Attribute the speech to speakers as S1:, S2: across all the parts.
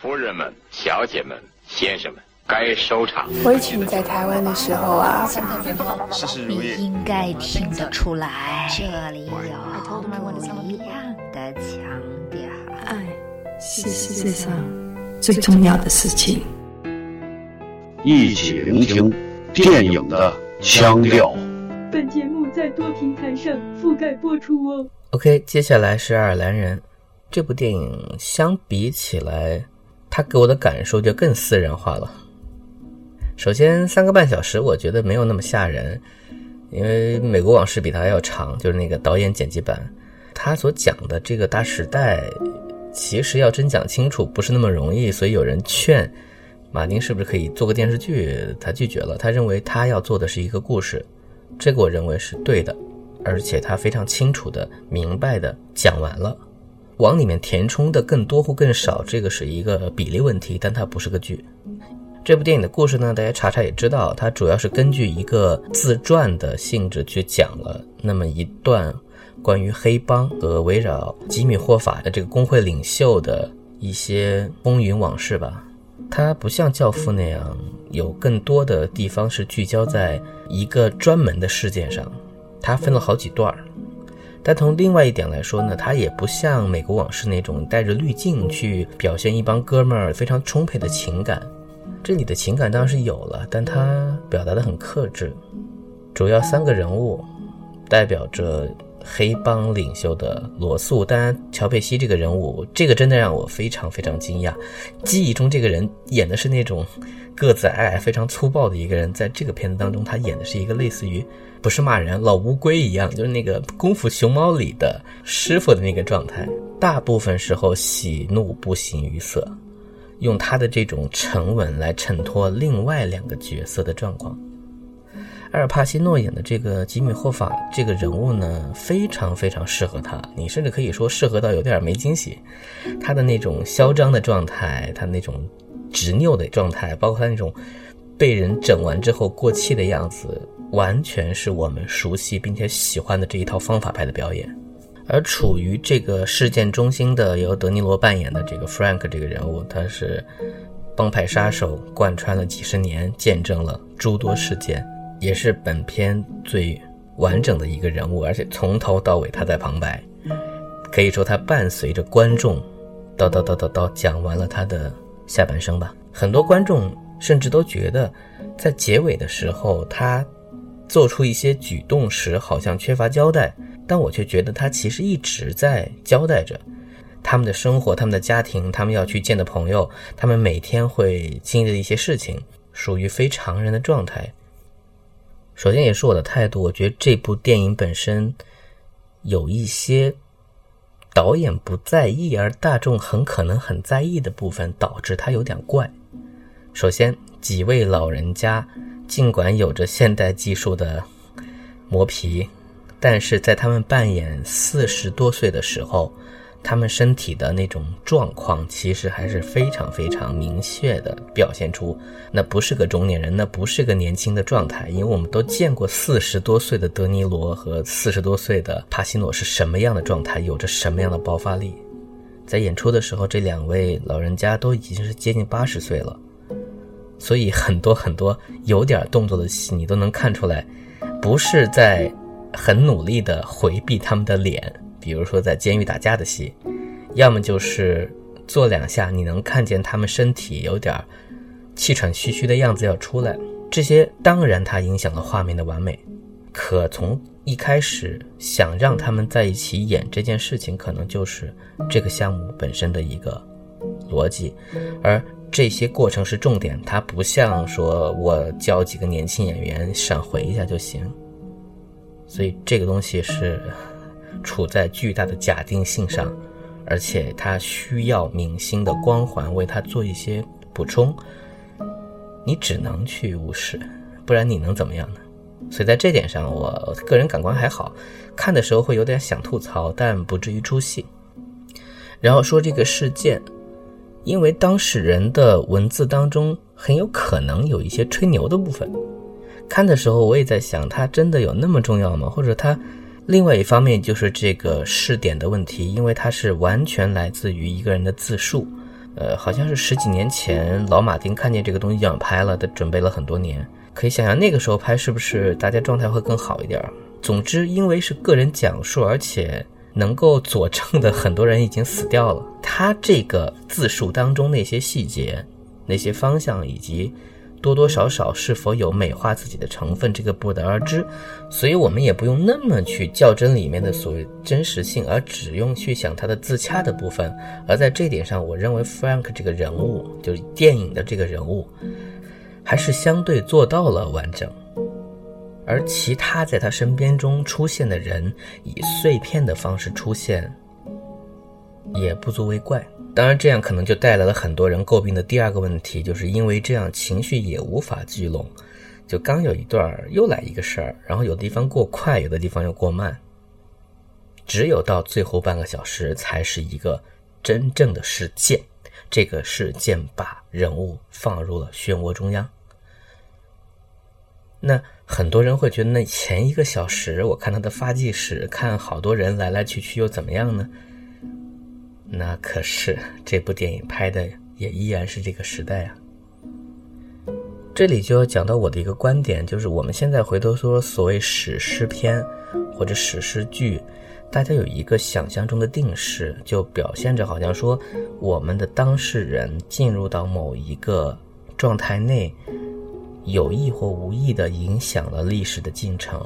S1: 夫人们、小姐们、先生们，该收场。
S2: 我以前在台湾的时候啊，
S3: 事事如意。
S4: 你应该听得出来，这里有不一样的腔调。
S2: 爱是世界上最重要的事情。
S5: 一起聆听电影的腔调。
S6: 本节目在多平台上覆盖播出哦。
S7: OK，接下来是《爱尔兰人》这部电影，相比起来，他给我的感受就更私人化了。首先，三个半小时，我觉得没有那么吓人，因为《美国往事》比它要长，就是那个导演剪辑版。他所讲的这个大时代，其实要真讲清楚不是那么容易，所以有人劝马丁是不是可以做个电视剧，他拒绝了。他认为他要做的是一个故事，这个我认为是对的。而且他非常清楚的、明白的讲完了，往里面填充的更多或更少，这个是一个比例问题，但它不是个剧。这部电影的故事呢，大家查查也知道，它主要是根据一个自传的性质去讲了那么一段关于黑帮和围绕吉米霍法的这个工会领袖的一些风云往事吧。它不像《教父》那样有更多的地方是聚焦在一个专门的事件上。它分了好几段儿，但从另外一点来说呢，他也不像《美国往事》那种带着滤镜去表现一帮哥们儿非常充沛的情感。这里的情感当然是有了，但他表达的很克制。主要三个人物代表着黑帮领袖的罗素，当然乔佩西这个人物，这个真的让我非常非常惊讶。记忆中这个人演的是那种个子矮矮、非常粗暴的一个人，在这个片子当中，他演的是一个类似于。不是骂人，老乌龟一样，就是那个《功夫熊猫》里的师傅的那个状态。大部分时候喜怒不形于色，用他的这种沉稳来衬托另外两个角色的状况。阿尔帕西诺演的这个吉米霍法这个人物呢，非常非常适合他，你甚至可以说适合到有点没惊喜。他的那种嚣张的状态，他那种执拗的状态，包括他那种被人整完之后过气的样子。完全是我们熟悉并且喜欢的这一套方法派的表演，而处于这个事件中心的由德尼罗扮演的这个 Frank 这个人物，他是帮派杀手，贯穿了几十年，见证了诸多事件，也是本片最完整的一个人物，而且从头到尾他在旁白，可以说他伴随着观众，叨叨叨叨叨讲完了他的下半生吧。很多观众甚至都觉得，在结尾的时候他。做出一些举动时，好像缺乏交代，但我却觉得他其实一直在交代着他们的生活、他们的家庭、他们要去见的朋友、他们每天会经历的一些事情，属于非常人的状态。首先，也是我的态度，我觉得这部电影本身有一些导演不在意，而大众很可能很在意的部分，导致它有点怪。首先，几位老人家。尽管有着现代技术的磨皮，但是在他们扮演四十多岁的时候，他们身体的那种状况其实还是非常非常明确的表现出，那不是个中年人，那不是个年轻的状态。因为我们都见过四十多岁的德尼罗和四十多岁的帕西诺是什么样的状态，有着什么样的爆发力。在演出的时候，这两位老人家都已经是接近八十岁了。所以很多很多有点动作的戏，你都能看出来，不是在很努力的回避他们的脸。比如说在监狱打架的戏，要么就是做两下，你能看见他们身体有点气喘吁吁的样子要出来。这些当然它影响了画面的完美，可从一开始想让他们在一起演这件事情，可能就是这个项目本身的一个逻辑，而。这些过程是重点，它不像说我叫几个年轻演员闪回一下就行。所以这个东西是处在巨大的假定性上，而且他需要明星的光环为他做一些补充。你只能去无视，不然你能怎么样呢？所以在这点上，我个人感官还好，看的时候会有点想吐槽，但不至于出戏。然后说这个事件。因为当事人的文字当中很有可能有一些吹牛的部分，看的时候我也在想，他真的有那么重要吗？或者他另外一方面就是这个试点的问题，因为它是完全来自于一个人的自述，呃，好像是十几年前老马丁看见这个东西就想拍了，他准备了很多年。可以想象那个时候拍是不是大家状态会更好一点？总之，因为是个人讲述，而且能够佐证的很多人已经死掉了，他这个自述当中那些细节、那些方向以及。多多少少是否有美化自己的成分，这个不得而知，所以我们也不用那么去较真里面的所谓真实性，而只用去想它的自洽的部分。而在这点上，我认为 Frank 这个人物，就是电影的这个人物，还是相对做到了完整。而其他在他身边中出现的人，以碎片的方式出现，也不足为怪。当然，这样可能就带来了很多人诟病的第二个问题，就是因为这样情绪也无法聚拢，就刚有一段又来一个事儿，然后有的地方过快，有的地方又过慢，只有到最后半个小时才是一个真正的事件，这个事件把人物放入了漩涡中央。那很多人会觉得，那前一个小时我看他的发迹史，看好多人来来去去又怎么样呢？那可是这部电影拍的也依然是这个时代啊。这里就要讲到我的一个观点，就是我们现在回头说所谓史诗片或者史诗剧，大家有一个想象中的定式，就表现着好像说我们的当事人进入到某一个状态内，有意或无意的影响了历史的进程。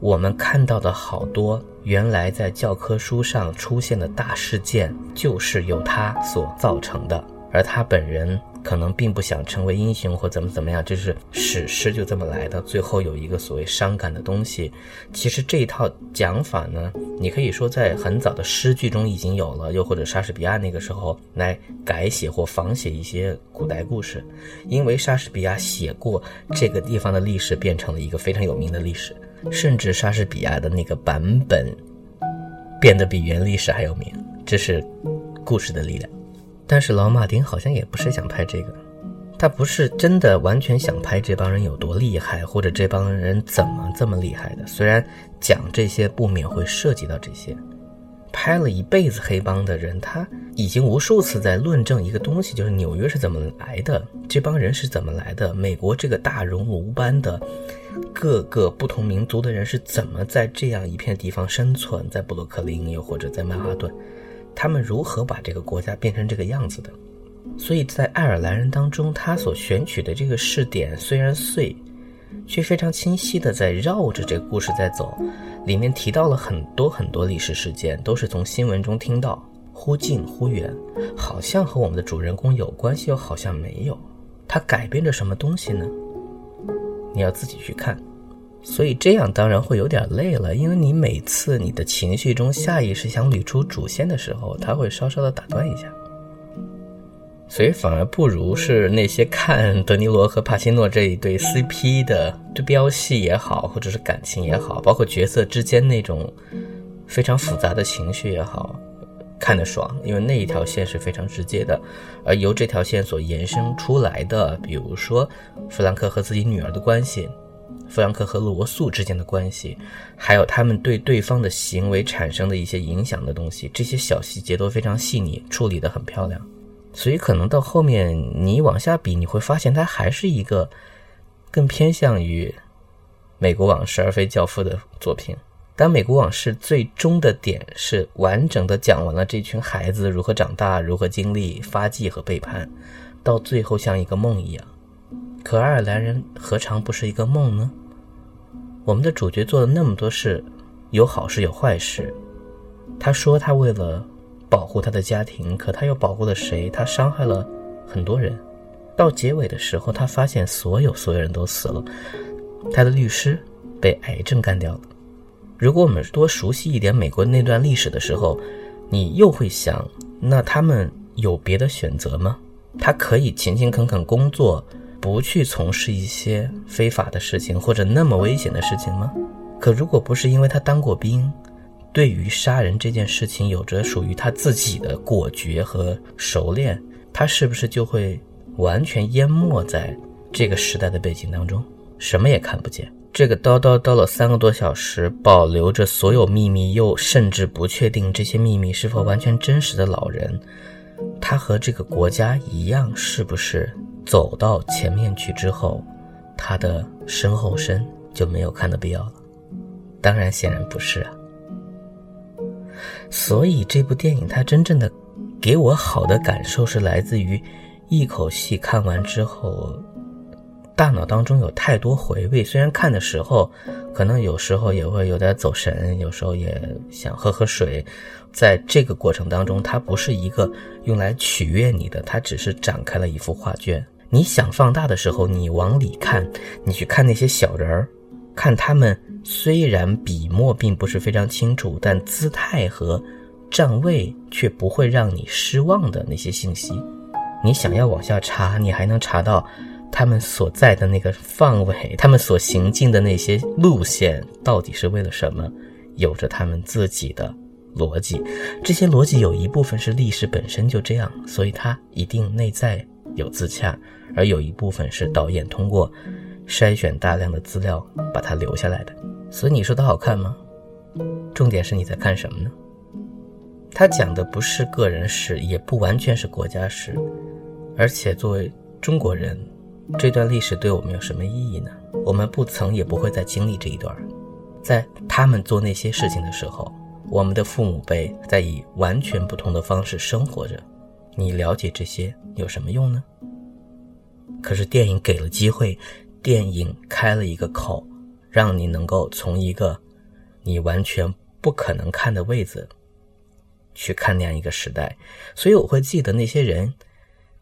S7: 我们看到的好多原来在教科书上出现的大事件，就是由他所造成的，而他本人可能并不想成为英雄或怎么怎么样，就是史诗就这么来的。最后有一个所谓伤感的东西，其实这一套讲法呢，你可以说在很早的诗句中已经有了，又或者莎士比亚那个时候来改写或仿写一些古代故事，因为莎士比亚写过这个地方的历史，变成了一个非常有名的历史。甚至莎士比亚的那个版本变得比原历史还有名，这是故事的力量。但是老马丁好像也不是想拍这个，他不是真的完全想拍这帮人有多厉害，或者这帮人怎么这么厉害的。虽然讲这些不免会涉及到这些。拍了一辈子黑帮的人，他已经无数次在论证一个东西，就是纽约是怎么来的，这帮人是怎么来的，美国这个大熔炉般的各个不同民族的人是怎么在这样一片地方生存，在布鲁克林又或者在曼哈顿，他们如何把这个国家变成这个样子的？所以在爱尔兰人当中，他所选取的这个试点虽然碎。却非常清晰的在绕着这个故事在走，里面提到了很多很多历史事件，都是从新闻中听到，忽近忽远，好像和我们的主人公有关系，又好像没有。它改变着什么东西呢？你要自己去看。所以这样当然会有点累了，因为你每次你的情绪中下意识想捋出主线的时候，它会稍稍的打断一下。所以反而不如是那些看德尼罗和帕西诺这一对 CP 的这飙戏也好，或者是感情也好，包括角色之间那种非常复杂的情绪也好，看得爽，因为那一条线是非常直接的。而由这条线所延伸出来的，比如说弗兰克和自己女儿的关系，弗兰克和罗素之间的关系，还有他们对对方的行为产生的一些影响的东西，这些小细节都非常细腻，处理得很漂亮。所以可能到后面你往下比，你会发现它还是一个更偏向于美国往事而非教父的作品。当美国往事最终的点是完整的讲完了这群孩子如何长大、如何经历发迹和背叛，到最后像一个梦一样。可爱尔兰人何尝不是一个梦呢？我们的主角做了那么多事，有好事有坏事。他说他为了。保护他的家庭，可他又保护了谁？他伤害了很多人。到结尾的时候，他发现所有所有人都死了。他的律师被癌症干掉了。如果我们多熟悉一点美国那段历史的时候，你又会想：那他们有别的选择吗？他可以勤勤恳恳工作，不去从事一些非法的事情或者那么危险的事情吗？可如果不是因为他当过兵，对于杀人这件事情，有着属于他自己的果决和熟练，他是不是就会完全淹没在这个时代的背景当中，什么也看不见？这个叨叨叨了三个多小时，保留着所有秘密，又甚至不确定这些秘密是否完全真实的老人，他和这个国家一样，是不是走到前面去之后，他的身后身就没有看的必要了？当然，显然不是啊。所以这部电影它真正的给我好的感受是来自于一口气看完之后。大脑当中有太多回味，虽然看的时候，可能有时候也会有点走神，有时候也想喝喝水。在这个过程当中，它不是一个用来取悦你的，它只是展开了一幅画卷。你想放大的时候，你往里看，你去看那些小人儿，看他们虽然笔墨并不是非常清楚，但姿态和站位却不会让你失望的那些信息。你想要往下查，你还能查到。他们所在的那个范围，他们所行进的那些路线，到底是为了什么？有着他们自己的逻辑。这些逻辑有一部分是历史本身就这样，所以它一定内在有自洽；而有一部分是导演通过筛选大量的资料把它留下来的。所以你说它好看吗？重点是你在看什么呢？他讲的不是个人史，也不完全是国家史，而且作为中国人。这段历史对我们有什么意义呢？我们不曾也不会再经历这一段。在他们做那些事情的时候，我们的父母辈在以完全不同的方式生活着。你了解这些有什么用呢？可是电影给了机会，电影开了一个口，让你能够从一个你完全不可能看的位子去看那样一个时代。所以我会记得那些人。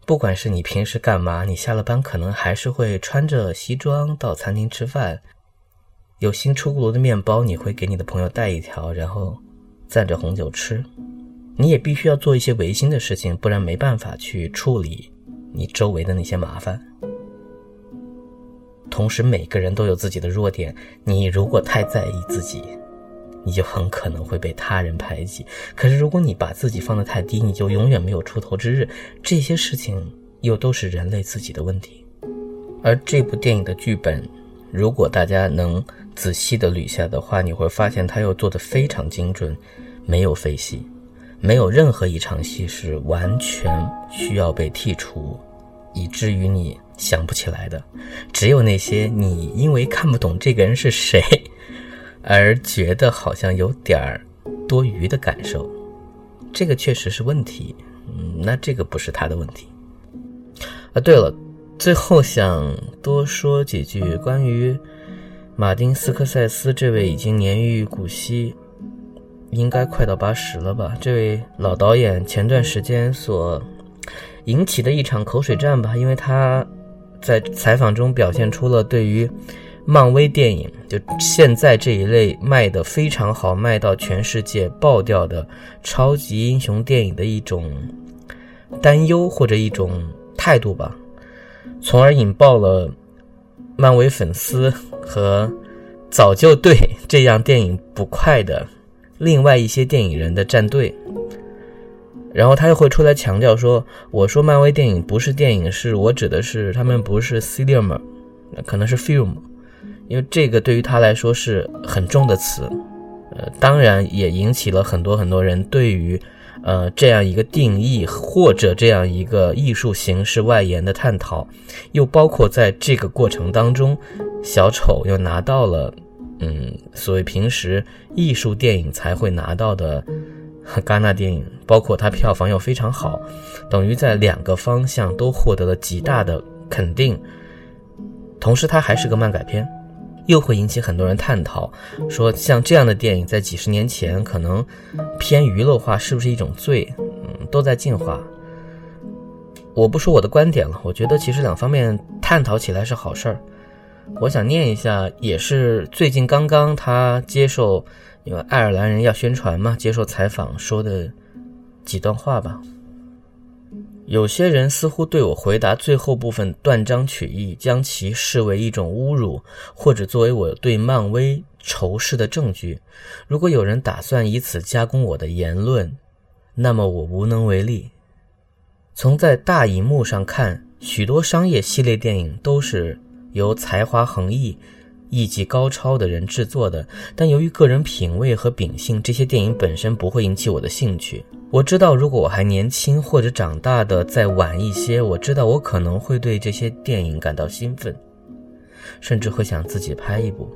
S7: 不管是你平时干嘛，你下了班可能还是会穿着西装到餐厅吃饭。有新出炉的面包，你会给你的朋友带一条，然后蘸着红酒吃。你也必须要做一些违心的事情，不然没办法去处理你周围的那些麻烦。同时，每个人都有自己的弱点，你如果太在意自己。你就很可能会被他人排挤。可是，如果你把自己放得太低，你就永远没有出头之日。这些事情又都是人类自己的问题。而这部电影的剧本，如果大家能仔细的捋下的话，你会发现它又做得非常精准，没有废戏，没有任何一场戏是完全需要被剔除，以至于你想不起来的。只有那些你因为看不懂这个人是谁。而觉得好像有点儿多余的感受，这个确实是问题。嗯，那这个不是他的问题。啊，对了，最后想多说几句关于马丁斯科塞斯这位已经年逾古稀，应该快到八十了吧？这位老导演前段时间所引起的一场口水战吧，因为他在采访中表现出了对于。漫威电影就现在这一类卖的非常好，卖到全世界爆掉的超级英雄电影的一种担忧或者一种态度吧，从而引爆了漫威粉丝和早就对这样电影不快的另外一些电影人的战队。然后他又会出来强调说：“我说漫威电影不是电影，是我指的是他们不是 cinema，可能是 film。”因为这个对于他来说是很重的词，呃，当然也引起了很多很多人对于，呃，这样一个定义或者这样一个艺术形式外延的探讨，又包括在这个过程当中，小丑又拿到了，嗯，所谓平时艺术电影才会拿到的戛纳电影，包括它票房又非常好，等于在两个方向都获得了极大的肯定，同时它还是个漫改片。又会引起很多人探讨，说像这样的电影在几十年前可能偏娱乐化，是不是一种罪？嗯，都在进化。我不说我的观点了，我觉得其实两方面探讨起来是好事儿。我想念一下，也是最近刚刚他接受，因为爱尔兰人要宣传嘛，接受采访说的几段话吧。有些人似乎对我回答最后部分断章取义，将其视为一种侮辱，或者作为我对漫威仇视的证据。如果有人打算以此加工我的言论，那么我无能为力。从在大荧幕上看，许多商业系列电影都是由才华横溢、艺技高超的人制作的，但由于个人品味和秉性，这些电影本身不会引起我的兴趣。我知道，如果我还年轻或者长大的再晚一些，我知道我可能会对这些电影感到兴奋，甚至会想自己拍一部。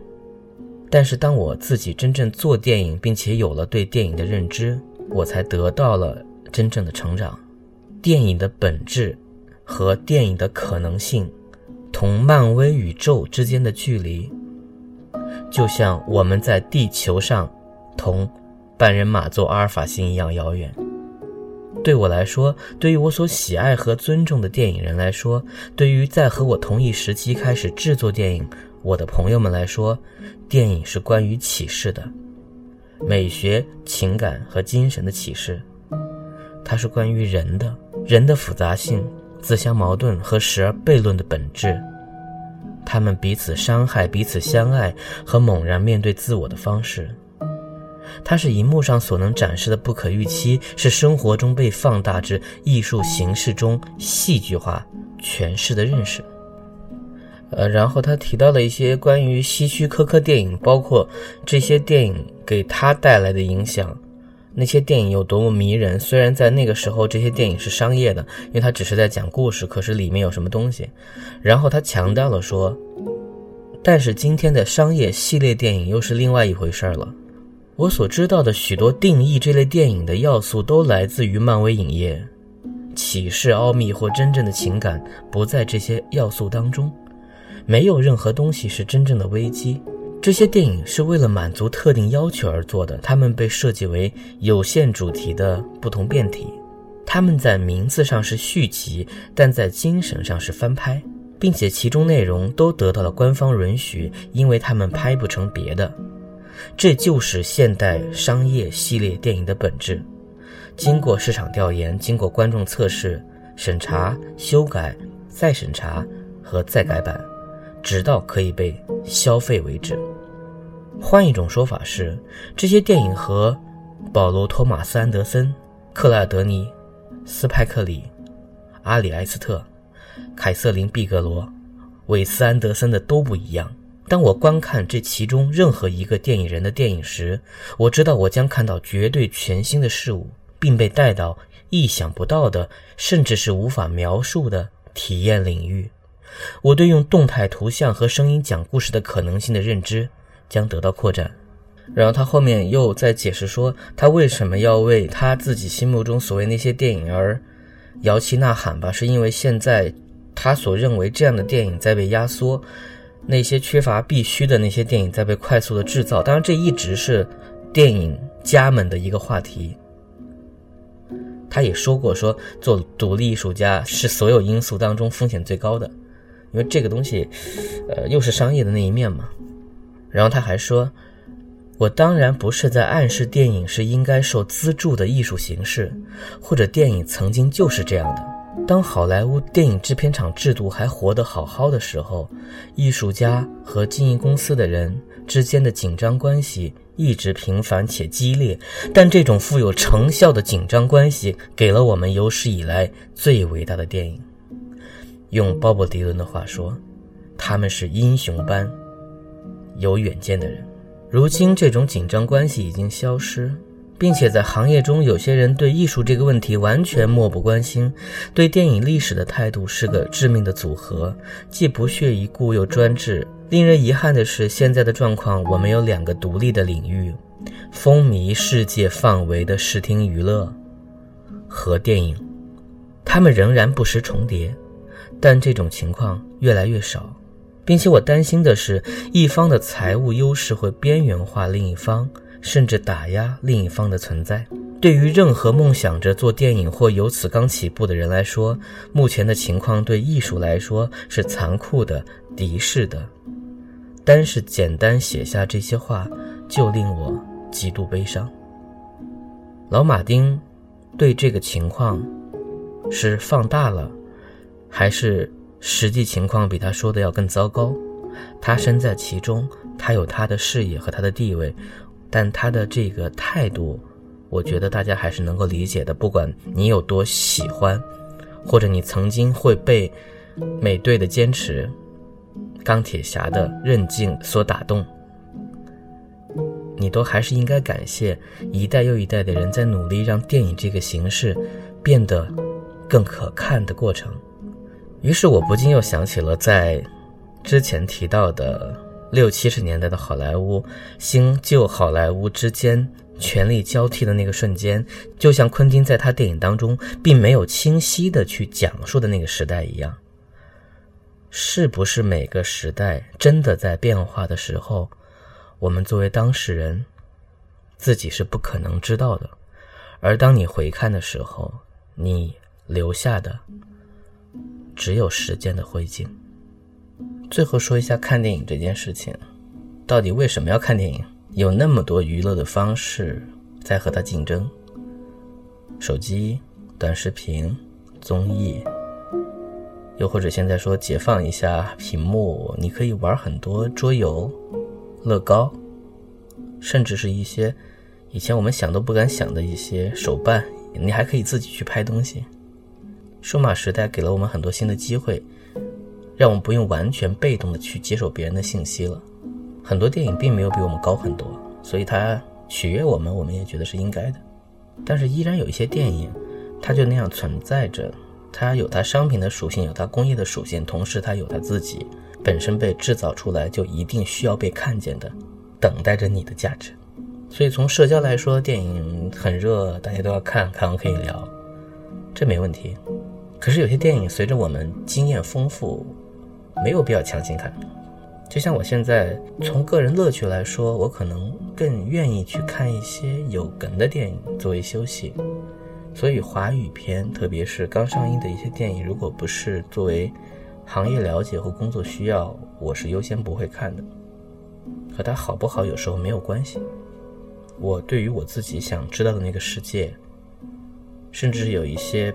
S7: 但是当我自己真正做电影，并且有了对电影的认知，我才得到了真正的成长。电影的本质和电影的可能性，同漫威宇宙之间的距离。就像我们在地球上同半人马座阿尔法星一样遥远。对我来说，对于我所喜爱和尊重的电影人来说，对于在和我同一时期开始制作电影我的朋友们来说，电影是关于启示的，美学、情感和精神的启示。它是关于人的，人的复杂性、自相矛盾和时而悖论的本质。他们彼此伤害、彼此相爱和猛然面对自我的方式，它是荧幕上所能展示的不可预期，是生活中被放大至艺术形式中戏剧化诠释的认识。呃，然后他提到了一些关于希区柯克电影，包括这些电影给他带来的影响。那些电影有多么迷人？虽然在那个时候，这些电影是商业的，因为它只是在讲故事，可是里面有什么东西？然后他强调了说，但是今天的商业系列电影又是另外一回事儿了。我所知道的许多定义这类电影的要素都来自于漫威影业，启示、奥秘或真正的情感不在这些要素当中，没有任何东西是真正的危机。这些电影是为了满足特定要求而做的，他们被设计为有限主题的不同变体。他们在名字上是续集，但在精神上是翻拍，并且其中内容都得到了官方允许，因为他们拍不成别的。这就是现代商业系列电影的本质：经过市场调研，经过观众测试、审查、修改、再审查和再改版，直到可以被消费为止。换一种说法是，这些电影和保罗·托马斯·安德森、克莱尔·德尼、斯派克里、阿里·埃斯特、凯瑟琳·毕格罗、韦斯·安德森的都不一样。当我观看这其中任何一个电影人的电影时，我知道我将看到绝对全新的事物，并被带到意想不到的，甚至是无法描述的体验领域。我对用动态图像和声音讲故事的可能性的认知。将得到扩展，然后他后面又在解释说，他为什么要为他自己心目中所谓那些电影而摇旗呐喊吧？是因为现在他所认为这样的电影在被压缩，那些缺乏必须的那些电影在被快速的制造。当然，这一直是电影家们的一个话题。他也说过，说做独立艺术家是所有因素当中风险最高的，因为这个东西，呃，又是商业的那一面嘛。然后他还说：“我当然不是在暗示电影是应该受资助的艺术形式，或者电影曾经就是这样的。当好莱坞电影制片厂制度还活得好好的时候，艺术家和经营公司的人之间的紧张关系一直频繁且激烈。但这种富有成效的紧张关系给了我们有史以来最伟大的电影。用鲍勃·迪伦的话说，他们是英雄般。”有远见的人，如今这种紧张关系已经消失，并且在行业中，有些人对艺术这个问题完全漠不关心，对电影历史的态度是个致命的组合，既不屑一顾又专制。令人遗憾的是，现在的状况，我们有两个独立的领域，风靡世界范围的视听娱乐和电影，它们仍然不时重叠，但这种情况越来越少。并且我担心的是，一方的财务优势会边缘化另一方，甚至打压另一方的存在。对于任何梦想着做电影或由此刚起步的人来说，目前的情况对艺术来说是残酷的、敌视的。单是简单写下这些话，就令我极度悲伤。老马丁对这个情况是放大了，还是？实际情况比他说的要更糟糕，他身在其中，他有他的视野和他的地位，但他的这个态度，我觉得大家还是能够理解的。不管你有多喜欢，或者你曾经会被美队的坚持钢铁侠的韧劲所打动，你都还是应该感谢一代又一代的人在努力让电影这个形式变得更可看的过程。于是我不禁又想起了在之前提到的六七十年代的好莱坞新旧好莱坞之间权力交替的那个瞬间，就像昆汀在他电影当中并没有清晰的去讲述的那个时代一样。是不是每个时代真的在变化的时候，我们作为当事人自己是不可能知道的，而当你回看的时候，你留下的只有时间的灰烬。最后说一下看电影这件事情，到底为什么要看电影？有那么多娱乐的方式在和它竞争，手机、短视频、综艺。又或者现在说解放一下屏幕，你可以玩很多桌游、乐高，甚至是一些以前我们想都不敢想的一些手办。你还可以自己去拍东西。数码时代给了我们很多新的机会，让我们不用完全被动的去接受别人的信息了。很多电影并没有比我们高很多，所以它取悦我们，我们也觉得是应该的。但是依然有一些电影，它就那样存在着。它有它商品的属性，有它工业的属性，同时它有它自己本身被制造出来就一定需要被看见的，等待着你的价值。所以从社交来说，电影很热，大家都要看，看完可以聊，这没问题。可是有些电影随着我们经验丰富，没有必要强行看。就像我现在从个人乐趣来说，我可能更愿意去看一些有梗的电影作为休息。所以华语片，特别是刚上映的一些电影，如果不是作为行业了解或工作需要，我是优先不会看的。和它好不好有时候没有关系。我对于我自己想知道的那个世界，甚至有一些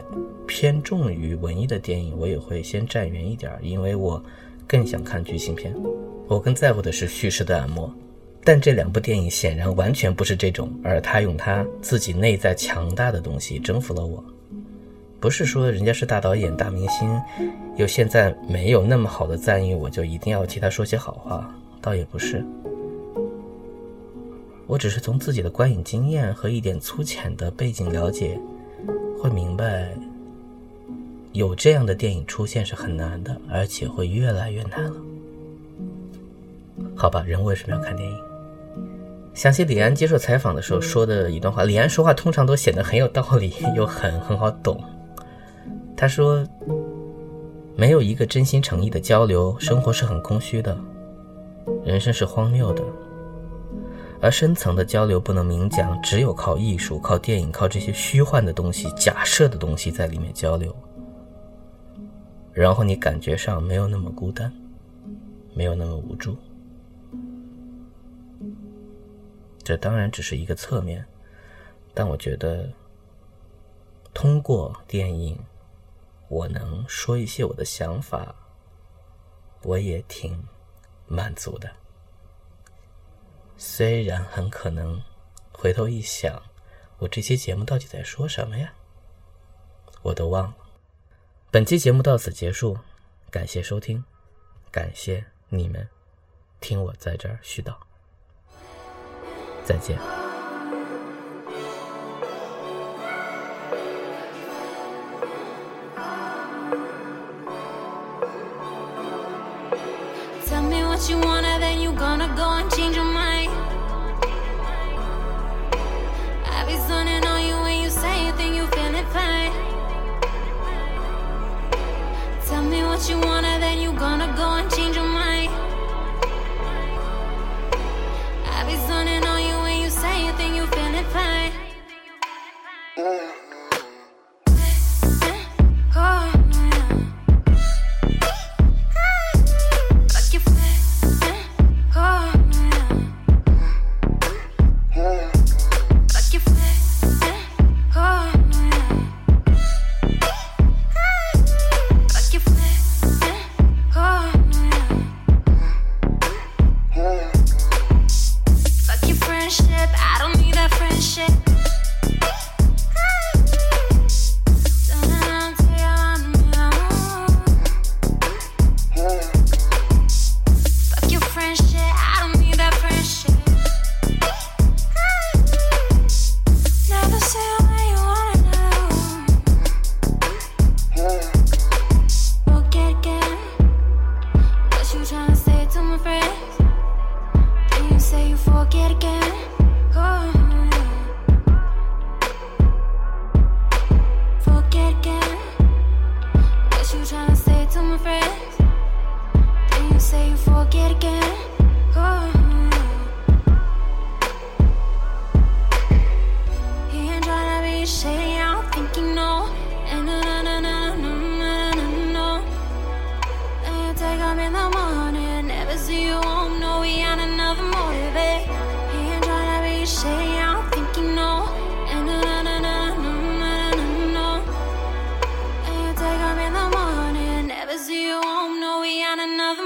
S7: 偏重于文艺的电影，我也会先站远一点，因为我更想看剧情片。我更在乎的是叙事的按摩。但这两部电影显然完全不是这种，而他用他自己内在强大的东西征服了我。不是说人家是大导演、大明星，又现在没有那么好的赞誉，我就一定要替他说些好话，倒也不是。我只是从自己的观影经验和一点粗浅的背景了解，会明白，有这样的电影出现是很难的，而且会越来越难了。好吧，人为什么要看电影？想起李安接受采访的时候说的一段话，李安说话通常都显得很有道理，又很很好懂。他说：“没有一个真心诚意的交流，生活是很空虚的，人生是荒谬的。而深层的交流不能明讲，只有靠艺术、靠电影、靠这些虚幻的东西、假设的东西在里面交流，然后你感觉上没有那么孤单，没有那么无助。”这当然只是一个侧面，但我觉得通过电影，我能说一些我的想法，我也挺满足的。虽然很可能回头一想，我这期节目到底在说什么呀？我都忘了。本期节目到此结束，感谢收听，感谢你们听我在这儿絮叨。再见。
S8: What you want another